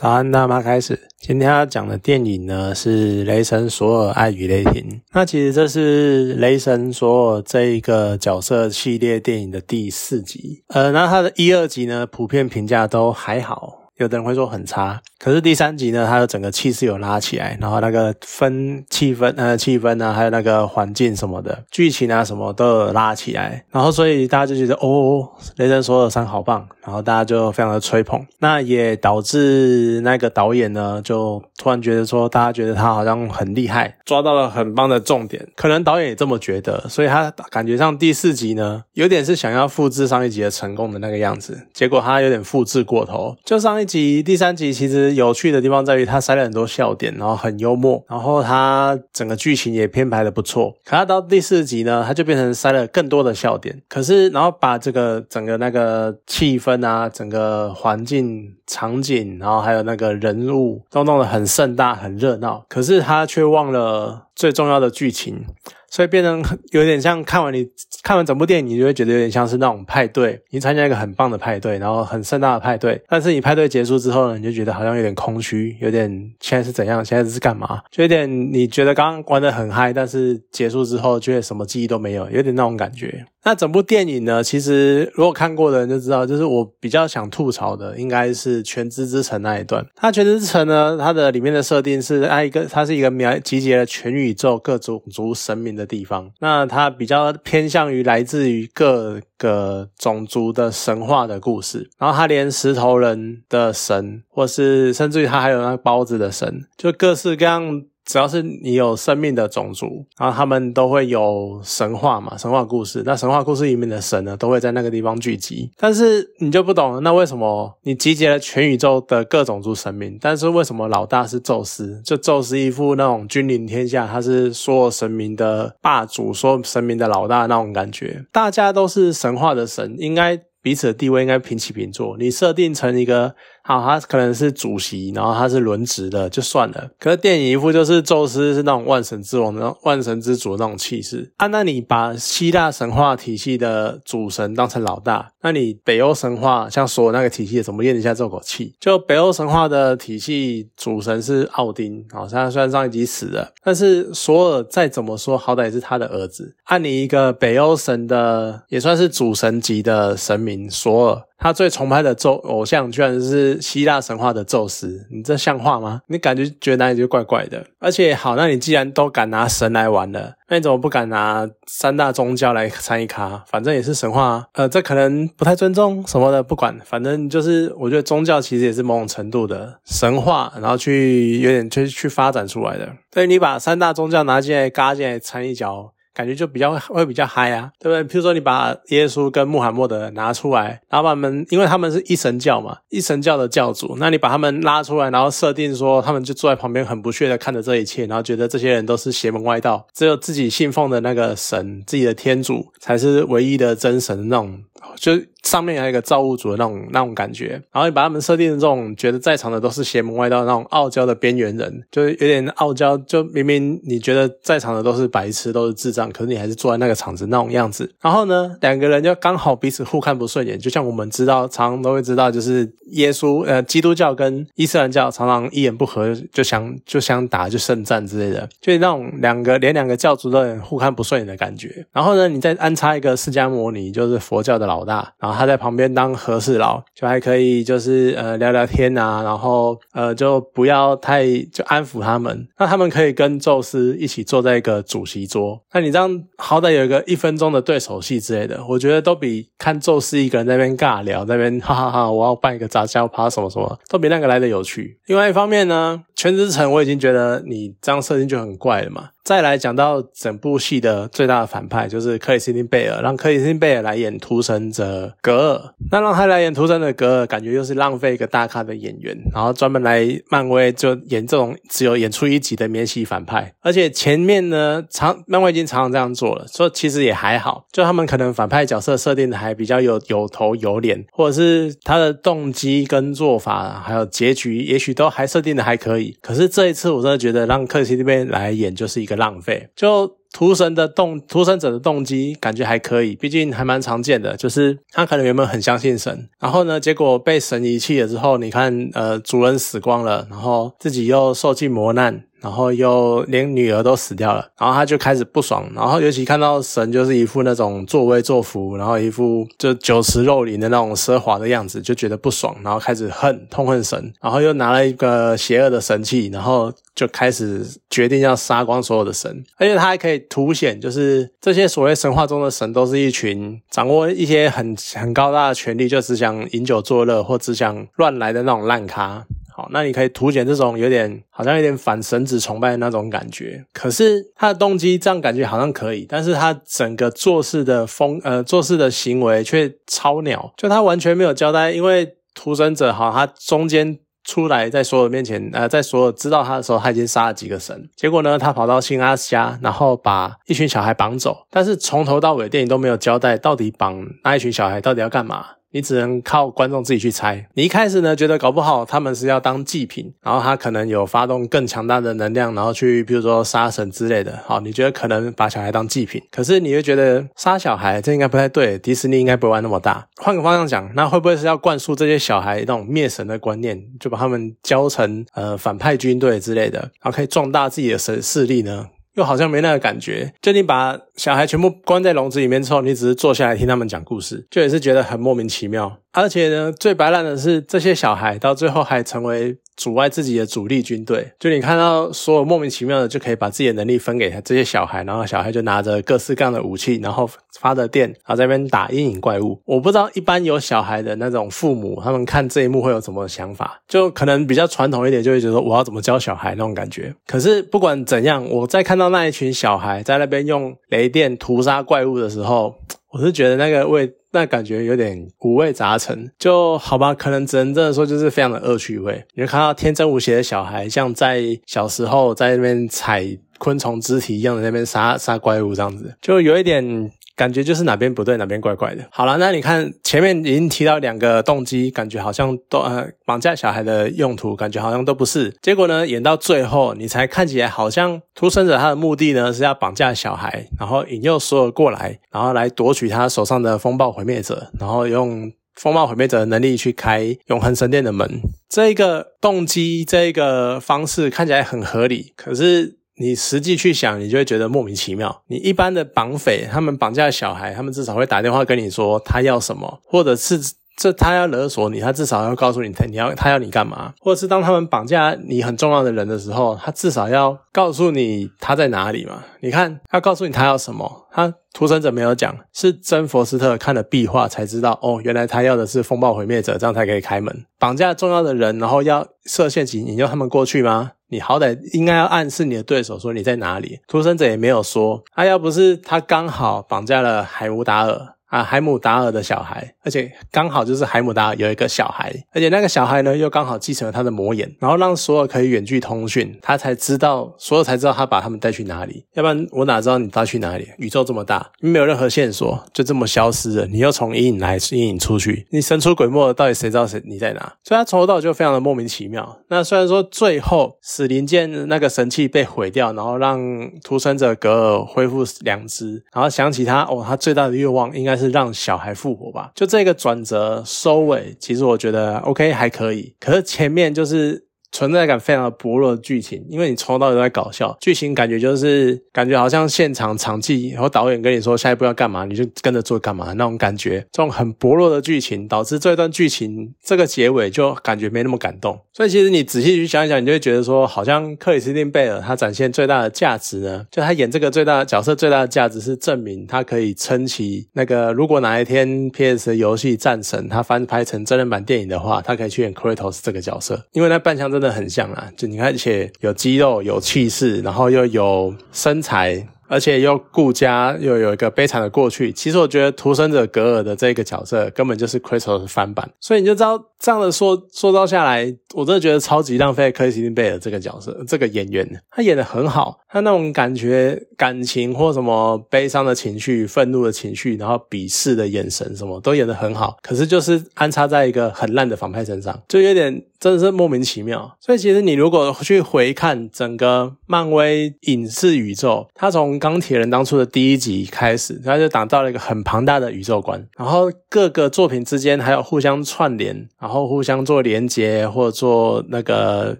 早安，大妈开始。今天要讲的电影呢是《雷神索尔：爱与雷霆》。那其实这是雷神索尔这一个角色系列电影的第四集。呃，那它的一二集呢，普遍评价都还好。有的人会说很差，可是第三集呢，它的整个气势有拉起来，然后那个氛气氛呃气氛呢，还有那个环境什么的，剧情啊什么都有拉起来，然后所以大家就觉得哦，雷神索尔三好棒，然后大家就非常的吹捧，那也导致那个导演呢，就突然觉得说，大家觉得他好像很厉害，抓到了很棒的重点，可能导演也这么觉得，所以他感觉上第四集呢，有点是想要复制上一集的成功的那个样子，结果他有点复制过头，就上一。集第三集其实有趣的地方在于，它塞了很多笑点，然后很幽默，然后它整个剧情也编排的不错。可它到第四集呢，它就变成塞了更多的笑点，可是然后把这个整个那个气氛啊，整个环境场景，然后还有那个人物都弄得很盛大、很热闹，可是他却忘了最重要的剧情。所以变成有点像看完你看完整部电影，你就会觉得有点像是那种派对，你参加一个很棒的派对，然后很盛大的派对，但是你派对结束之后呢，你就觉得好像有点空虚，有点现在是怎样，现在是干嘛，就有点你觉得刚刚玩的很嗨，但是结束之后，觉得什么记忆都没有，有点那种感觉。那整部电影呢？其实如果看过的人就知道，就是我比较想吐槽的，应该是全知之城那一段。它全知之城呢，它的里面的设定是它一个，它是一个描集结了全宇宙各种族神明的地方。那它比较偏向于来自于各个种族的神话的故事。然后它连石头人的神，或是甚至于它还有那包子的神，就各式各样。只要是你有生命的种族，然后他们都会有神话嘛，神话故事。那神话故事里面的神呢，都会在那个地方聚集。但是你就不懂了，那为什么你集结了全宇宙的各种族神明，但是为什么老大是宙斯？就宙斯一副那种君临天下，他是所有神明的霸主，所有神明的老大那种感觉。大家都是神话的神，应该。彼此的地位应该平起平坐。你设定成一个好，他可能是主席，然后他是轮值的，就算了。可是电影一副就是宙斯是那种万神之王的万神之主的那种气势啊。那你把希腊神话体系的主神当成老大，那你北欧神话像所有那个体系怎么咽得下这口气？就北欧神话的体系主神是奥丁，好，他虽然上一集死了，但是索尔再怎么说，好歹也是他的儿子。按你一个北欧神的，也算是主神级的神。明索尔，他最崇拜的宙偶像居然是希腊神话的宙斯，你这像话吗？你感觉觉得哪里就怪怪的？而且好，那你既然都敢拿神来玩了，那你怎么不敢拿三大宗教来参一咖？反正也是神话，呃，这可能不太尊重什么的，不管，反正就是我觉得宗教其实也是某种程度的神话，然后去有点去去发展出来的。所以你把三大宗教拿进来，嘎进来掺一脚。感觉就比较会比较嗨啊，对不对？比如说你把耶稣跟穆罕默德拿出来，然后把他们，因为他们是一神教嘛，一神教的教主，那你把他们拉出来，然后设定说他们就坐在旁边很不屑的看着这一切，然后觉得这些人都是邪门歪道，只有自己信奉的那个神，自己的天主才是唯一的真神那种。就上面还有一个造物主的那种那种感觉，然后你把他们设定成这种觉得在场的都是邪门歪道那种傲娇的边缘人，就是有点傲娇，就明明你觉得在场的都是白痴，都是智障，可是你还是坐在那个场子那种样子。然后呢，两个人就刚好彼此互看不顺眼，就像我们知道，常常都会知道，就是耶稣呃，基督教跟伊斯兰教常常一言不合就想就想打就圣战之类的，就是那种两个连两个教主都互看不顺眼的感觉。然后呢，你再安插一个释迦摩尼，就是佛教的老。大，然后他在旁边当和事佬，就还可以，就是呃聊聊天啊，然后呃就不要太就安抚他们，那他们可以跟宙斯一起坐在一个主席桌，那你这样好歹有一个一分钟的对手戏之类的，我觉得都比看宙斯一个人在那边尬聊，在那边哈哈哈，我要办一个杂交趴什么什么，都比那个来的有趣。另外一方面呢，全职城我已经觉得你这样设定就很怪了嘛。再来讲到整部戏的最大的反派，就是克里斯汀贝尔，让克里斯汀贝尔来演屠神者格尔。那让他来演屠神者格尔，感觉又是浪费一个大咖的演员，然后专门来漫威就演这种只有演出一集的免洗反派。而且前面呢，常漫威已经常常这样做了，说其实也还好。就他们可能反派角色设定的还比较有有头有脸，或者是他的动机跟做法，还有结局，也许都还设定的还可以。可是这一次，我真的觉得让克里斯汀贝尔来演就是一个。浪费就屠神的动屠神者的动机感觉还可以，毕竟还蛮常见的，就是他可能原本很相信神，然后呢，结果被神遗弃了之后，你看，呃，主人死光了，然后自己又受尽磨难。然后又连女儿都死掉了，然后他就开始不爽，然后尤其看到神就是一副那种作威作福，然后一副就酒池肉林的那种奢华的样子，就觉得不爽，然后开始恨痛恨神，然后又拿了一个邪恶的神器，然后就开始决定要杀光所有的神，而且他还可以凸显，就是这些所谓神话中的神都是一群掌握一些很很高大的权力，就只想饮酒作乐或只想乱来的那种烂咖。好，那你可以凸显这种有点好像有点反神子崇拜的那种感觉。可是他的动机这样感觉好像可以，但是他整个做事的风呃做事的行为却超鸟，就他完全没有交代。因为屠神者哈，他中间出来在所有面前呃，在所有知道他的时候，他已经杀了几个神。结果呢，他跑到新阿斯家，然后把一群小孩绑走，但是从头到尾电影都没有交代到底绑那一群小孩到底要干嘛。你只能靠观众自己去猜。你一开始呢，觉得搞不好他们是要当祭品，然后他可能有发动更强大的能量，然后去比如说杀神之类的。好，你觉得可能把小孩当祭品，可是你又觉得杀小孩这应该不太对。迪士尼应该不会玩那么大。换个方向讲，那会不会是要灌输这些小孩那种灭神的观念，就把他们教成呃反派军队之类的，然后可以壮大自己的神势力呢？就好像没那个感觉，就你把小孩全部关在笼子里面之后，你只是坐下来听他们讲故事，就也是觉得很莫名其妙。而且呢，最白烂的是，这些小孩到最后还成为阻碍自己的主力军队。就你看到所有莫名其妙的，就可以把自己的能力分给这些小孩，然后小孩就拿着各式各样的武器，然后发着电，然后在那边打阴影怪物。我不知道一般有小孩的那种父母，他们看这一幕会有什么想法？就可能比较传统一点，就会觉得我要怎么教小孩那种感觉。可是不管怎样，我在看到那一群小孩在那边用雷电屠杀怪物的时候，我是觉得那个味。那感觉有点五味杂陈，就好吧，可能只能这么说，就是非常的恶趣味。你会看到天真无邪的小孩，像在小时候在那边踩昆虫肢体一样的那边杀杀怪物这样子，就有一点。感觉就是哪边不对，哪边怪怪的。好了，那你看前面已经提到两个动机，感觉好像都呃绑架小孩的用途，感觉好像都不是。结果呢，演到最后，你才看起来好像突生者他的目的呢是要绑架小孩，然后引诱所有过来，然后来夺取他手上的风暴毁灭者，然后用风暴毁灭者的能力去开永恒神殿的门。这个动机，这个方式看起来很合理，可是。你实际去想，你就会觉得莫名其妙。你一般的绑匪，他们绑架小孩，他们至少会打电话跟你说他要什么，或者是这他要勒索你，他至少要告诉你他你要他要你干嘛，或者是当他们绑架你很重要的人的时候，他至少要告诉你他在哪里嘛？你看，他告诉你他要什么，他屠神者没有讲，是真佛斯特看了壁画才知道，哦，原来他要的是风暴毁灭者，这样才可以开门。绑架重要的人，然后要设陷阱引诱他们过去吗？你好歹应该要暗示你的对手说你在哪里，屠生者也没有说。他要不是他刚好绑架了海乌达尔。啊，海姆达尔的小孩，而且刚好就是海姆达尔有一个小孩，而且那个小孩呢又刚好继承了他的魔眼，然后让所有可以远距通讯，他才知道，所有才知道他把他们带去哪里。要不然我哪知道你带去哪里？宇宙这么大，没有任何线索，就这么消失了。你又从阴影来，阴影出去，你神出鬼没的，到底谁知道谁你在哪？所以他从头到尾就非常的莫名其妙。那虽然说最后死灵剑那个神器被毁掉，然后让屠生者格尔恢复良知，然后想起他哦，他最大的愿望应该。是让小孩复活吧，就这个转折收尾，其实我觉得 OK 还可以，可是前面就是。存在感非常的薄弱的剧情，因为你从头到尾都在搞笑，剧情感觉就是感觉好像现场场记，然后导演跟你说下一步要干嘛，你就跟着做干嘛那种感觉，这种很薄弱的剧情导致这段剧情这个结尾就感觉没那么感动。所以其实你仔细去想一想，你就会觉得说，好像克里斯汀贝尔他展现最大的价值呢，就他演这个最大的角色最大的价值是证明他可以撑起那个，如果哪一天 PS 游戏战神他翻拍成真人版电影的话，他可以去演 Kratos 这个角色，因为那半枪真的很像啊，就你看，而且有肌肉、有气势，然后又有身材，而且又顾家，又有一个悲惨的过去。其实我觉得屠生者格尔的这个角色根本就是 Crystal 的翻版，所以你就知道这样的说说到下来，我真的觉得超级浪费。克里斯汀贝尔这个角色，这个演员他演的很好，他那种感觉、感情或什么悲伤的情绪、愤怒的情绪，然后鄙视的眼神，什么都演的很好。可是就是安插在一个很烂的反派身上，就有点真的是莫名其妙。所以其实你如果去回看整个漫威影视宇宙，他从钢铁人当初的第一集开始，他就打造了一个很庞大的宇宙观，然后各个作品之间还有互相串联啊。然后互相做连接或者做那个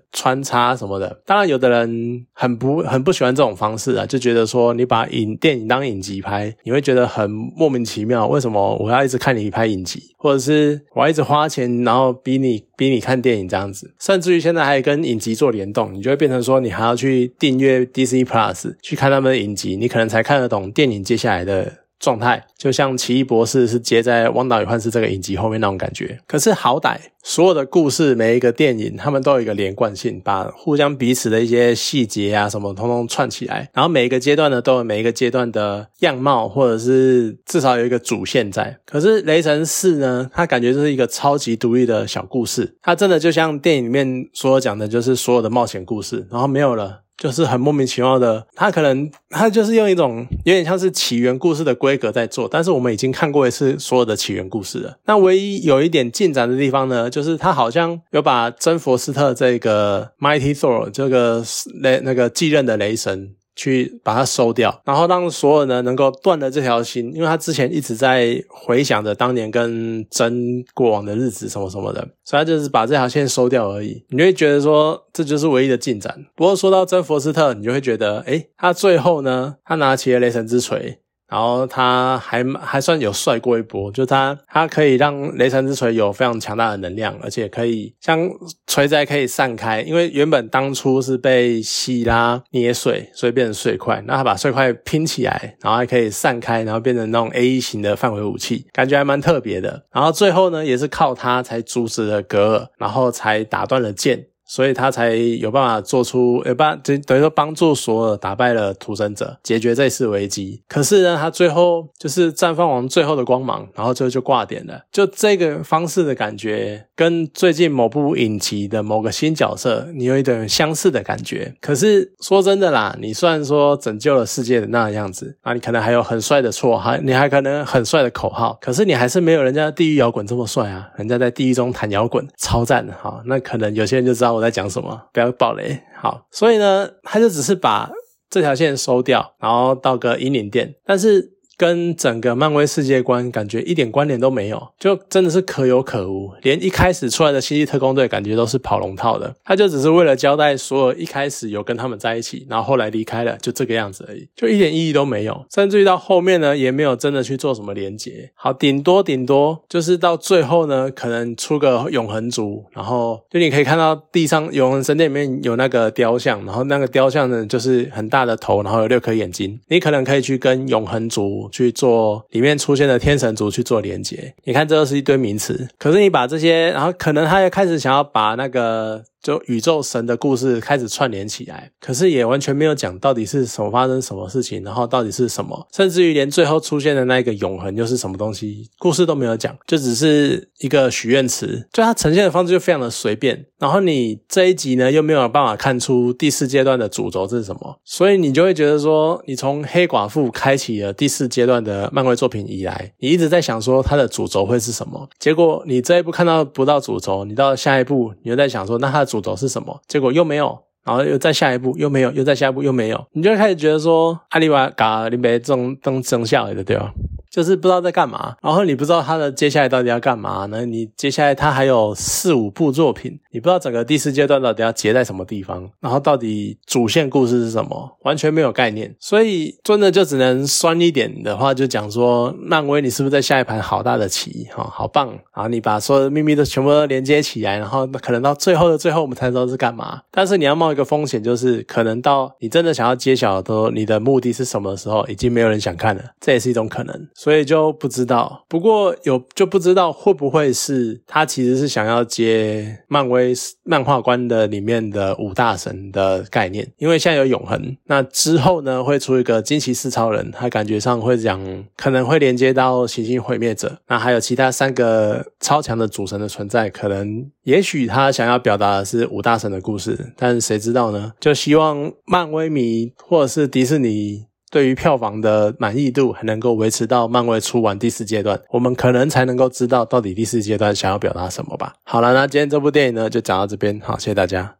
穿插什么的，当然有的人很不很不喜欢这种方式啊，就觉得说你把影电影当影集拍，你会觉得很莫名其妙，为什么我要一直看你拍影集，或者是我要一直花钱然后逼你逼你看电影这样子，甚至于现在还跟影集做联动，你就会变成说你还要去订阅 DC Plus 去看他们的影集，你可能才看得懂电影接下来的。状态就像奇异博士是接在《汪达与幻视》这个影集后面那种感觉，可是好歹所有的故事每一个电影，他们都有一个连贯性，把互相彼此的一些细节啊什么通通串起来，然后每一个阶段呢都有每一个阶段的样貌，或者是至少有一个主线在。可是《雷神四》呢，它感觉就是一个超级独立的小故事，它真的就像电影里面所讲的，就是所有的冒险故事，然后没有了。就是很莫名其妙的，他可能他就是用一种有点像是起源故事的规格在做，但是我们已经看过一次所有的起源故事了。那唯一有一点进展的地方呢，就是他好像有把真佛斯特这个 Mighty Thor 这个雷那个继任的雷神。去把它收掉，然后让所有人能够断了这条心，因为他之前一直在回想着当年跟真过往的日子什么什么的，所以他就是把这条线收掉而已。你会觉得说这就是唯一的进展。不过说到真佛斯特，你就会觉得，诶他最后呢，他拿起了雷神之锤。然后他还还算有帅过一波，就他他可以让雷神之锤有非常强大的能量，而且可以像锤子还可以散开，因为原本当初是被希拉捏碎，所以变成碎块，那他把碎块拼起来，然后还可以散开，然后变成那种 A 型的范围武器，感觉还蛮特别的。然后最后呢，也是靠他才阻止了格尔，然后才打断了剑。所以他才有办法做出，有帮等等于说帮助索尔打败了屠神者，解决这次危机。可是呢，他最后就是绽放完最后的光芒，然后最后就挂点了。就这个方式的感觉，跟最近某部影集的某个新角色，你有一点相似的感觉。可是说真的啦，你虽然说拯救了世界的那样子，啊，你可能还有很帅的绰号，你还可能很帅的口号，可是你还是没有人家地狱摇滚这么帅啊！人家在地狱中弹摇滚，超赞的哈。那可能有些人就知道。我在讲什么？不要暴雷。好，所以呢，他就只是把这条线收掉，然后到个引领店，但是。跟整个漫威世界观感觉一点关联都没有，就真的是可有可无。连一开始出来的星际特工队感觉都是跑龙套的，他就只是为了交代所有一开始有跟他们在一起，然后后来离开了，就这个样子而已，就一点意义都没有。甚至于到后面呢，也没有真的去做什么连接。好，顶多顶多就是到最后呢，可能出个永恒族，然后就你可以看到地上永恒神殿里面有那个雕像，然后那个雕像呢就是很大的头，然后有六颗眼睛，你可能可以去跟永恒族。去做里面出现的天神族去做连接，你看这又是一堆名词，可是你把这些，然后可能他又开始想要把那个。就宇宙神的故事开始串联起来，可是也完全没有讲到底是什么发生什么事情，然后到底是什么，甚至于连最后出现的那个永恒又是什么东西，故事都没有讲，就只是一个许愿池，就它呈现的方式就非常的随便。然后你这一集呢又没有办法看出第四阶段的主轴是什么，所以你就会觉得说，你从黑寡妇开启了第四阶段的漫威作品以来，你一直在想说它的主轴会是什么，结果你这一部看到不到主轴，你到下一步你又在想说，那它。主轴是什么？结果又没有，然后又再下一步又没有，又再下一步又没有，你就开始觉得说，阿里瓦嘎，你别种灯生下来的，对吧？就是不知道在干嘛，然后你不知道他的接下来到底要干嘛呢？你接下来他还有四五部作品，你不知道整个第四阶段到底要结在什么地方，然后到底主线故事是什么，完全没有概念。所以真的就只能酸一点的话，就讲说漫威你是不是在下一盘好大的棋？哈，好棒！然后你把所有的秘密都全部都连接起来，然后可能到最后的最后我们才知道是干嘛。但是你要冒一个风险，就是可能到你真的想要揭晓的你的目的是什么的时候，已经没有人想看了，这也是一种可能。所以就不知道，不过有就不知道会不会是他其实是想要接漫威漫画观的里面的五大神的概念，因为现在有永恒，那之后呢会出一个惊奇四超人，他感觉上会讲可能会连接到行星毁灭者，那还有其他三个超强的主神的存在，可能也许他想要表达的是五大神的故事，但是谁知道呢？就希望漫威迷或者是迪士尼。对于票房的满意度还能够维持到漫威出完第四阶段，我们可能才能够知道到底第四阶段想要表达什么吧。好了，那今天这部电影呢就讲到这边，好，谢谢大家。